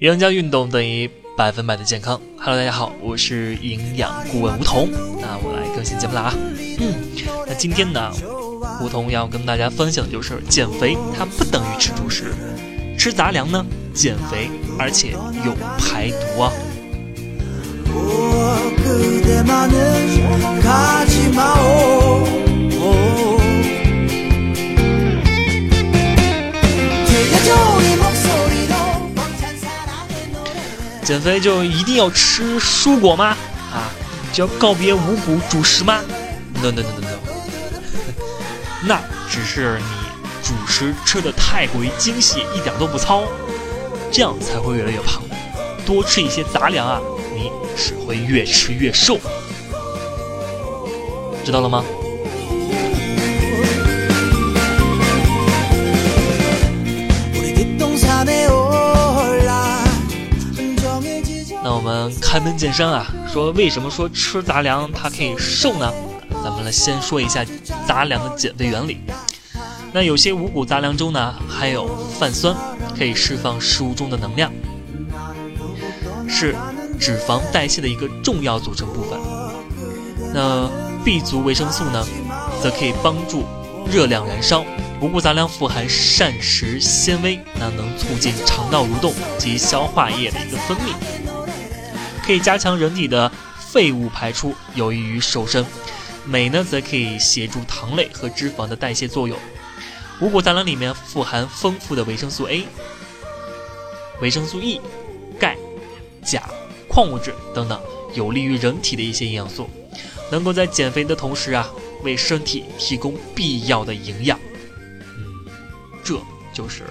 营养加运动等于百分百的健康。Hello，大家好，我是营养顾问吴桐。那我来更新节目了啊。嗯，那今天呢，吴桐要跟大家分享的就是减肥，它不等于吃主食，吃杂粮呢减肥，而且有排毒啊。减肥就一定要吃蔬果吗？啊，就要告别五谷主食吗？No No No No No，那只是你主食吃的太过于精细，一点都不糙，这样才会越来越胖。多吃一些杂粮啊，你只会越吃越瘦，知道了吗？开门见山啊，说为什么说吃杂粮它可以瘦呢？咱们来先说一下杂粮的减肥原理。那有些五谷杂粮中呢，含有泛酸，可以释放食物中的能量，是脂肪代谢的一个重要组成部分。那 B 族维生素呢，则可以帮助热量燃烧。五谷杂粮富含膳食纤维，那能促进肠道蠕动及消化液的一个分泌。可以加强人体的废物排出，有益于瘦身。镁呢，则可以协助糖类和脂肪的代谢作用。五谷杂粮里面富含丰富的维生素 A、维生素 E、钙、钾、矿物质等等，有利于人体的一些营养素，能够在减肥的同时啊，为身体提供必要的营养。嗯，这就是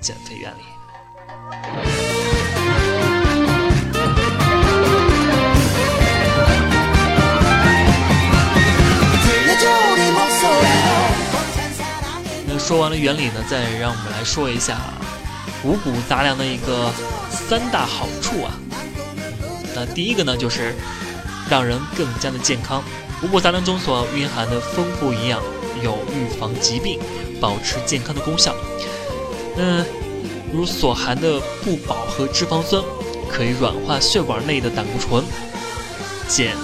减肥原理。说完了原理呢，再让我们来说一下五谷杂粮的一个三大好处啊。那第一个呢，就是让人更加的健康。五谷杂粮中所蕴含的丰富营养有预防疾病、保持健康的功效。嗯，如所含的不饱和脂肪酸可以软化血管内的胆固醇，减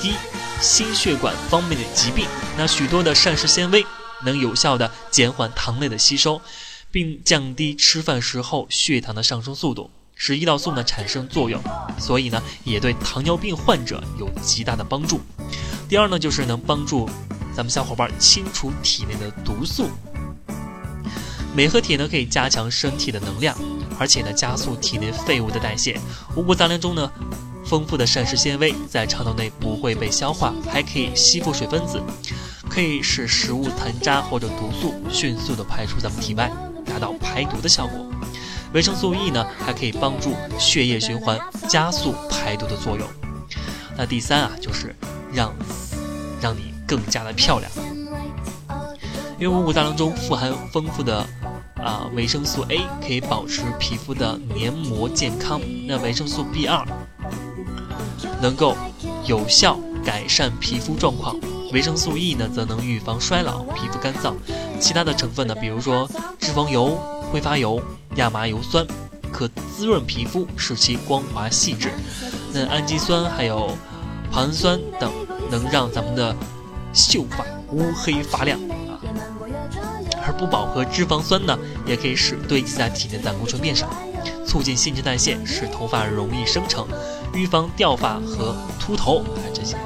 低心血管方面的疾病。那许多的膳食纤维。能有效的减缓糖类的吸收，并降低吃饭时候血糖的上升速度，使胰岛素呢产生作用，所以呢也对糖尿病患者有极大的帮助。第二呢就是能帮助咱们小伙伴清除体内的毒素。镁和铁呢可以加强身体的能量，而且呢加速体内废物的代谢。五谷杂粮中呢丰富的膳食纤维在肠道内不会被消化，还可以吸附水分子。可以使食物残渣或者毒素迅速的排出咱们体外，达到排毒的效果。维生素 E 呢，还可以帮助血液循环，加速排毒的作用。那第三啊，就是让让你更加的漂亮。因为五谷杂粮中富含丰富的啊维生素 A，可以保持皮肤的黏膜健康。那维生素 B2 能够有效改善皮肤状况。维生素 E 呢，则能预防衰老、皮肤干燥。其他的成分呢，比如说脂肪油、挥发油、亚麻油酸，可滋润皮肤，使其光滑细致。那氨基酸还有硼氨酸等，能让咱们的秀发乌黑发亮啊。而不饱和脂肪酸呢，也可以使堆积在体内胆固醇变少，促进新陈代谢，使头发容易生成，预防掉发和秃头啊这些。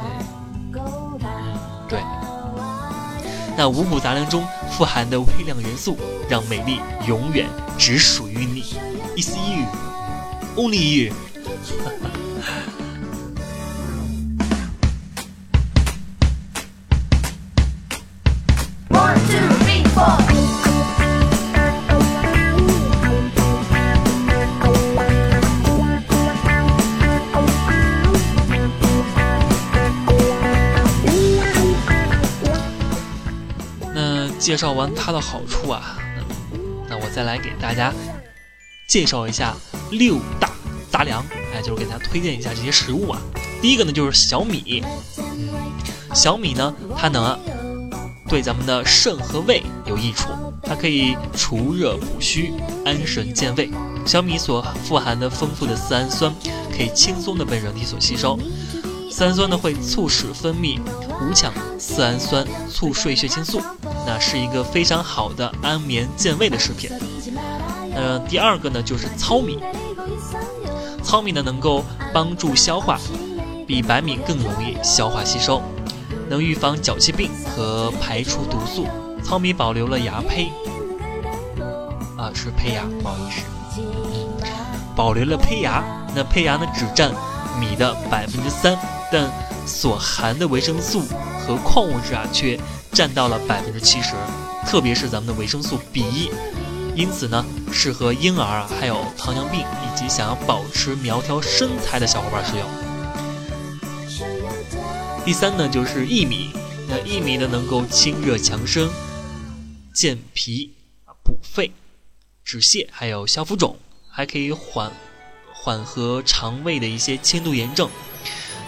那五谷杂粮中富含的微量元素，让美丽永远只属于你，It's you, only you。介绍完它的好处啊，那我再来给大家介绍一下六大杂粮，哎，就是给大家推荐一下这些食物啊。第一个呢就是小米，小米呢它能对咱们的肾和胃有益处，它可以除热补虚、安神健胃，小米所富含的丰富的色氨酸可以轻松的被人体所吸收。三酸呢会促使分泌五羟色氨酸促睡血清素，那是一个非常好的安眠健胃的食品。呃，第二个呢就是糙米，糙米呢能够帮助消化，比白米更容易消化吸收，能预防脚气病和排出毒素。糙米保留了芽胚，啊是胚芽，不好意思，保留了胚芽。那胚芽呢只占米的百分之三。但所含的维生素和矿物质啊，却占到了百分之七十，特别是咱们的维生素 B 一，因此呢，适合婴儿啊，还有糖尿病以及想要保持苗条身材的小伙伴使用。第三呢，就是薏米，那薏米呢，能够清热强身、健脾、补肺、止泻，还有消浮肿，还可以缓缓和肠胃的一些轻度炎症。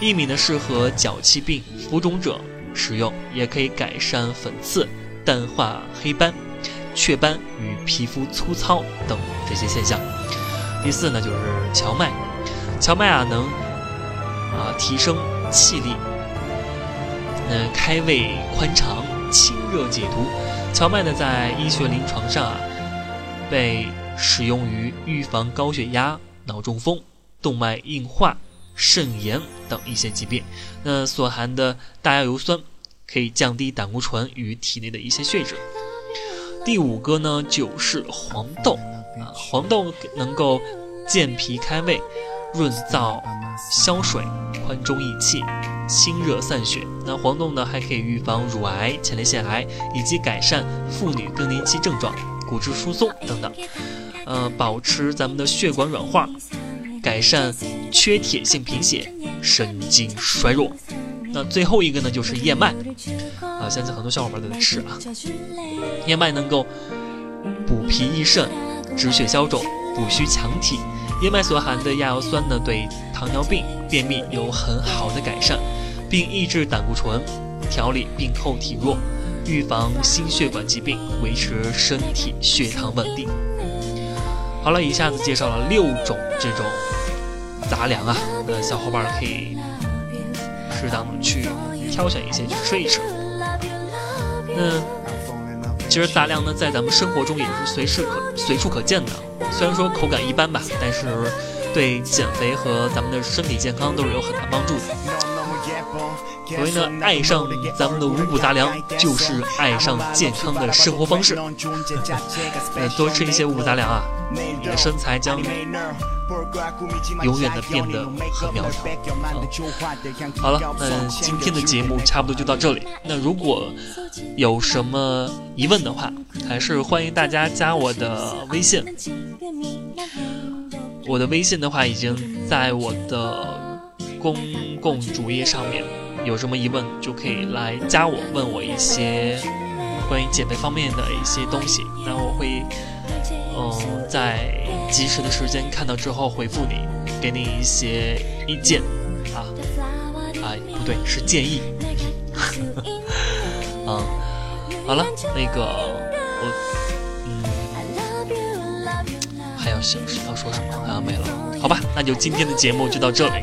薏米呢，适合脚气病、浮肿者使用，也可以改善粉刺、淡化黑斑、雀斑与皮肤粗糙等这些现象。第四呢，就是荞麦，荞麦啊能啊提升气力，那开胃宽肠、清热解毒。荞麦呢在医学临床上啊被使用于预防高血压、脑中风、动脉硬化。肾炎等一些疾病，那所含的大亚油酸可以降低胆固醇与体内的一些血脂。第五个呢，就是黄豆啊，黄豆能够健脾开胃、润燥消水、宽中益气、清热散血。那黄豆呢，还可以预防乳癌、前列腺癌，以及改善妇女更年期症状、骨质疏松等等。呃，保持咱们的血管软化。善缺铁性贫血、神经衰弱。那最后一个呢，就是燕麦啊，相信很多小伙伴都在吃啊。燕麦能够补脾益肾、止血消肿、补虚强体。燕麦所含的亚油酸呢，对糖尿病、便秘有很好的改善，并抑制胆固醇，调理病后体弱，预防心血管疾病，维持身体血糖稳定。好了，一下子介绍了六种这种杂粮啊，那小伙伴可以适当的去挑选一些去吃一吃。那其实杂粮呢，在咱们生活中也是随时可随处可见的，虽然说口感一般吧，但是对减肥和咱们的身体健康都是有很大帮助的。所以呢，爱上咱们的五谷杂粮，就是爱上健康的生活方式。那，多吃一些五谷杂粮啊，你的身材将永远的变得很苗条。嗯好了，那今天的节目差不多就到这里。那如果有什么疑问的话，还是欢迎大家加我的微信。我的微信的话，已经在我的公共主页上面。有什么疑问就可以来加我，问我一些关于减肥方面的一些东西，那我会嗯在及时的时间看到之后回复你，给你一些意见。啊啊不对是建议，嗯好了那个我嗯还要想要说什么？好像没了，好吧那就今天的节目就到这里。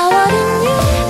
starting you